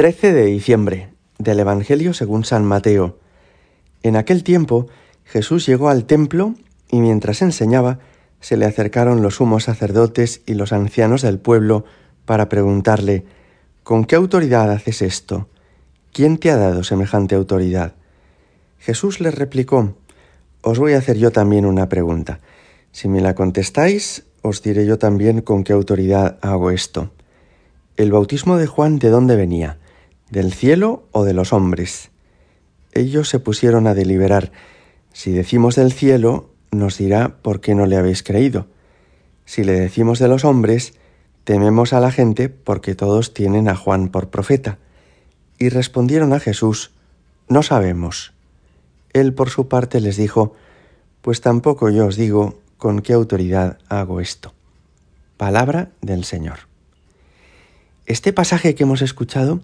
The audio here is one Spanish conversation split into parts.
13 de diciembre del Evangelio según San Mateo. En aquel tiempo Jesús llegó al templo y mientras enseñaba se le acercaron los sumos sacerdotes y los ancianos del pueblo para preguntarle, ¿con qué autoridad haces esto? ¿Quién te ha dado semejante autoridad? Jesús les replicó, Os voy a hacer yo también una pregunta. Si me la contestáis, os diré yo también con qué autoridad hago esto. ¿El bautismo de Juan de dónde venía? ¿Del cielo o de los hombres? Ellos se pusieron a deliberar. Si decimos del cielo, nos dirá por qué no le habéis creído. Si le decimos de los hombres, tememos a la gente porque todos tienen a Juan por profeta. Y respondieron a Jesús, no sabemos. Él por su parte les dijo, pues tampoco yo os digo con qué autoridad hago esto. Palabra del Señor. Este pasaje que hemos escuchado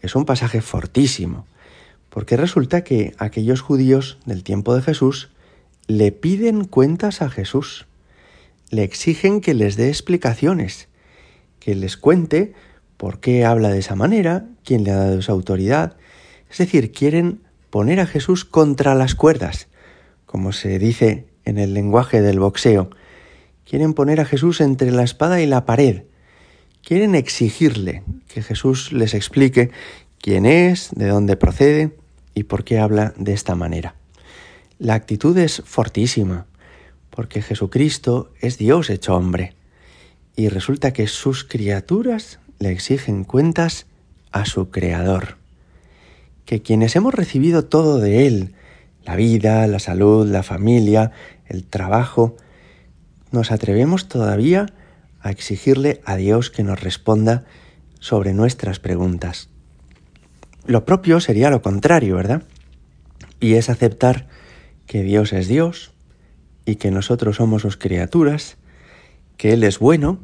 es un pasaje fortísimo, porque resulta que aquellos judíos del tiempo de Jesús le piden cuentas a Jesús, le exigen que les dé explicaciones, que les cuente por qué habla de esa manera, quién le ha dado esa autoridad. Es decir, quieren poner a Jesús contra las cuerdas, como se dice en el lenguaje del boxeo. Quieren poner a Jesús entre la espada y la pared quieren exigirle que Jesús les explique quién es, de dónde procede y por qué habla de esta manera. La actitud es fortísima, porque Jesucristo es Dios hecho hombre, y resulta que sus criaturas le exigen cuentas a su Creador, que quienes hemos recibido todo de Él, la vida, la salud, la familia, el trabajo, nos atrevemos todavía a exigirle a Dios que nos responda sobre nuestras preguntas. Lo propio sería lo contrario, ¿verdad? Y es aceptar que Dios es Dios y que nosotros somos sus criaturas, que Él es bueno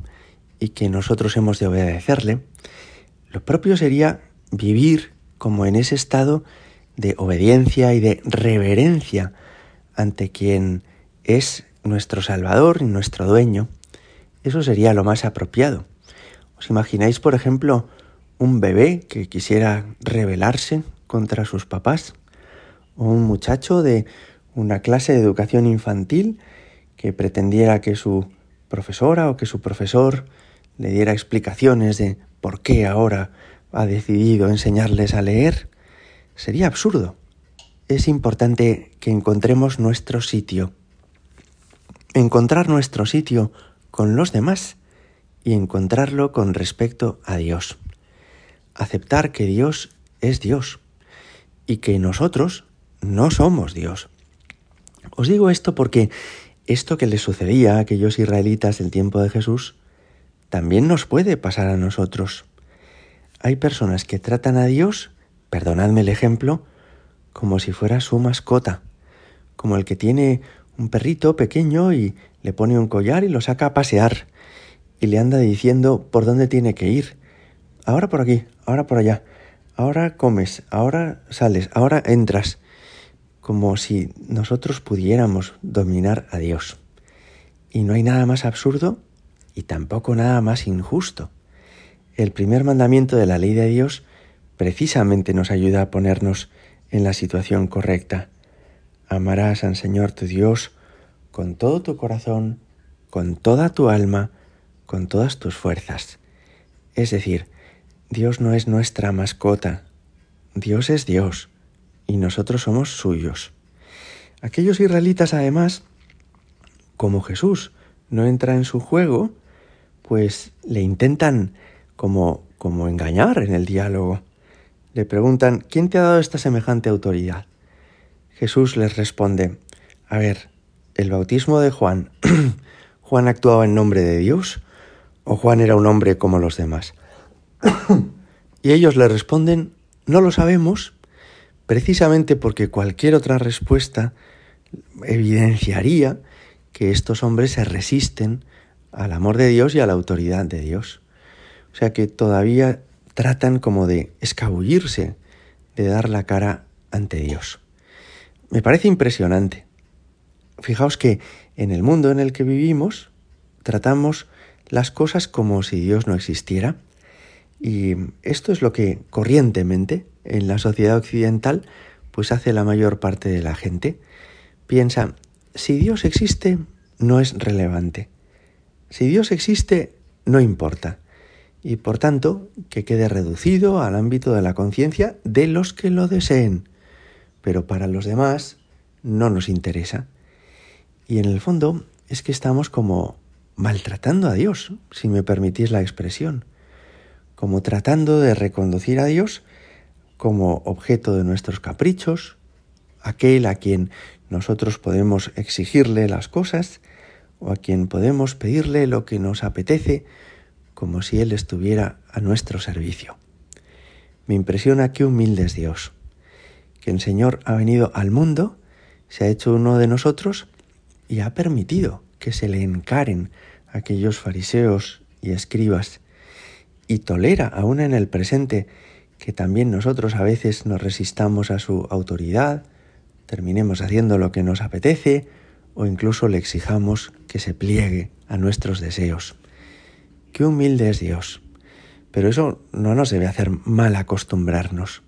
y que nosotros hemos de obedecerle. Lo propio sería vivir como en ese estado de obediencia y de reverencia ante quien es nuestro Salvador y nuestro dueño, eso sería lo más apropiado. ¿Os imagináis, por ejemplo, un bebé que quisiera rebelarse contra sus papás? ¿O un muchacho de una clase de educación infantil que pretendiera que su profesora o que su profesor le diera explicaciones de por qué ahora ha decidido enseñarles a leer? Sería absurdo. Es importante que encontremos nuestro sitio. Encontrar nuestro sitio con los demás y encontrarlo con respecto a Dios. Aceptar que Dios es Dios y que nosotros no somos Dios. Os digo esto porque esto que les sucedía a aquellos israelitas del tiempo de Jesús también nos puede pasar a nosotros. Hay personas que tratan a Dios, perdonadme el ejemplo, como si fuera su mascota, como el que tiene un perrito pequeño y le pone un collar y lo saca a pasear y le anda diciendo por dónde tiene que ir. Ahora por aquí, ahora por allá, ahora comes, ahora sales, ahora entras, como si nosotros pudiéramos dominar a Dios. Y no hay nada más absurdo y tampoco nada más injusto. El primer mandamiento de la ley de Dios precisamente nos ayuda a ponernos en la situación correcta. Amarás al Señor tu Dios con todo tu corazón, con toda tu alma, con todas tus fuerzas. Es decir, Dios no es nuestra mascota, Dios es Dios y nosotros somos suyos. Aquellos israelitas además, como Jesús no entra en su juego, pues le intentan como, como engañar en el diálogo. Le preguntan, ¿quién te ha dado esta semejante autoridad? Jesús les responde, a ver, el bautismo de Juan, ¿Juan actuaba en nombre de Dios o Juan era un hombre como los demás? y ellos le responden, no lo sabemos, precisamente porque cualquier otra respuesta evidenciaría que estos hombres se resisten al amor de Dios y a la autoridad de Dios. O sea que todavía tratan como de escabullirse, de dar la cara ante Dios. Me parece impresionante. Fijaos que en el mundo en el que vivimos tratamos las cosas como si Dios no existiera Y esto es lo que corrientemente en la sociedad occidental pues hace la mayor parte de la gente. Piensa, si Dios existe, no es relevante. Si Dios existe, no importa. Y por tanto, que quede reducido al ámbito de la conciencia de los que lo deseen. Pero para los demás no nos interesa. Y en el fondo es que estamos como maltratando a Dios, si me permitís la expresión, como tratando de reconducir a Dios como objeto de nuestros caprichos, aquel a quien nosotros podemos exigirle las cosas o a quien podemos pedirle lo que nos apetece, como si Él estuviera a nuestro servicio. Me impresiona qué humilde es Dios, que el Señor ha venido al mundo, se ha hecho uno de nosotros y ha permitido que se le encaren aquellos fariseos y escribas, y tolera aún en el presente que también nosotros a veces nos resistamos a su autoridad, terminemos haciendo lo que nos apetece o incluso le exijamos que se pliegue a nuestros deseos. Qué humilde es Dios. Pero eso no nos debe hacer mal acostumbrarnos,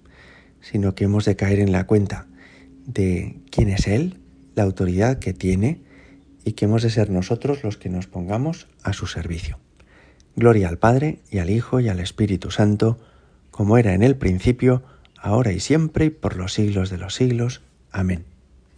sino que hemos de caer en la cuenta de quién es Él, la autoridad que tiene y que hemos de ser nosotros los que nos pongamos a su servicio. Gloria al Padre y al Hijo y al Espíritu Santo, como era en el principio, ahora y siempre y por los siglos de los siglos. Amén.